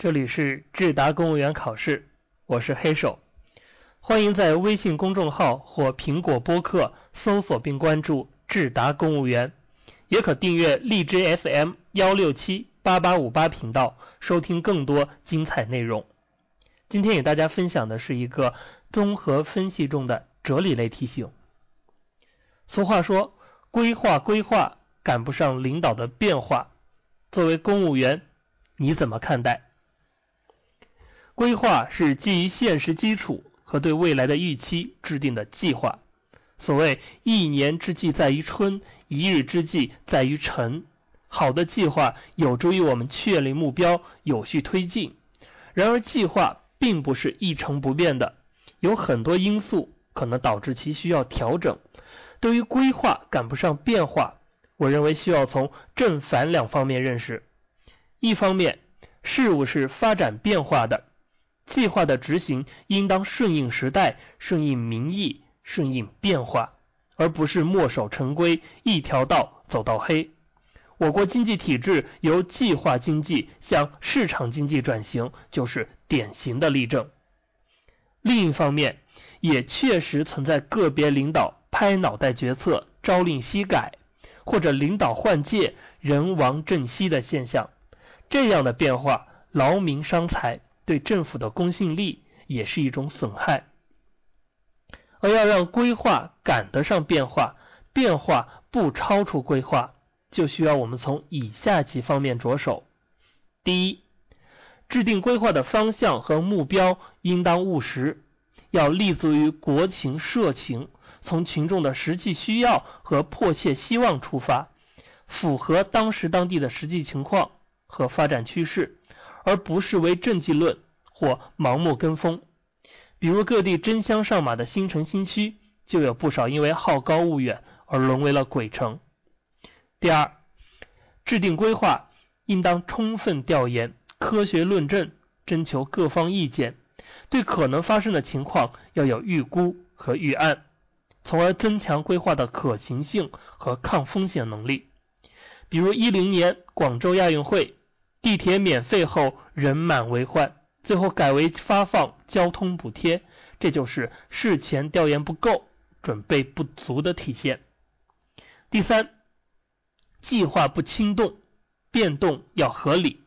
这里是智达公务员考试，我是黑手，欢迎在微信公众号或苹果播客搜索并关注智达公务员，也可订阅荔枝 FM 幺六七八八五八频道，收听更多精彩内容。今天与大家分享的是一个综合分析中的哲理类题型。俗话说，规划规划赶不上领导的变化。作为公务员，你怎么看待？规划是基于现实基础和对未来的预期制定的计划。所谓一年之计在于春，一日之计在于晨。好的计划有助于我们确立目标，有序推进。然而，计划并不是一成不变的，有很多因素可能导致其需要调整。对于规划赶不上变化，我认为需要从正反两方面认识。一方面，事物是发展变化的，计划的执行应当顺应时代、顺应民意、顺应变化，而不是墨守成规、一条道走到黑。我国经济体制由计划经济向市场经济转型，就是典型的例证。另一方面，也确实存在个别领导。拍脑袋决策、朝令夕改，或者领导换届、人亡政息的现象，这样的变化劳民伤财，对政府的公信力也是一种损害。而要让规划赶得上变化，变化不超出规划，就需要我们从以下几方面着手：第一，制定规划的方向和目标应当务实，要立足于国情社情。从群众的实际需要和迫切希望出发，符合当时当地的实际情况和发展趋势，而不是为政绩论或盲目跟风。比如各地争相上马的新城新区，就有不少因为好高骛远而沦为了鬼城。第二，制定规划应当充分调研、科学论证，征求各方意见，对可能发生的情况要有预估和预案。从而增强规划的可行性和抗风险能力。比如一零年广州亚运会，地铁免费后人满为患，最后改为发放交通补贴，这就是事前调研不够、准备不足的体现。第三，计划不轻动，变动要合理。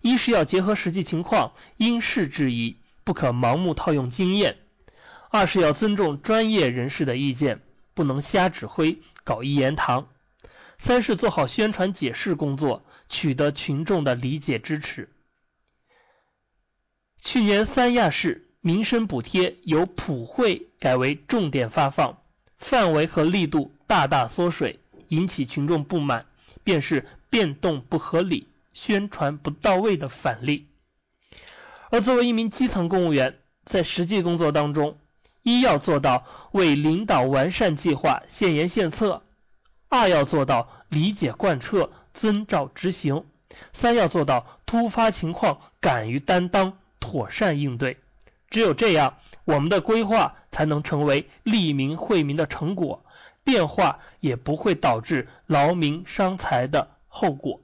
一是要结合实际情况，因事制宜，不可盲目套用经验。二是要尊重专业人士的意见，不能瞎指挥、搞一言堂。三是做好宣传解释工作，取得群众的理解支持。去年三亚市民生补贴由普惠改为重点发放，范围和力度大大缩水，引起群众不满，便是变动不合理、宣传不到位的反例。而作为一名基层公务员，在实际工作当中，一要做到为领导完善计划献言献策，二要做到理解贯彻遵照执行，三要做到突发情况敢于担当妥善应对。只有这样，我们的规划才能成为利民惠民的成果，变化也不会导致劳民伤财的后果。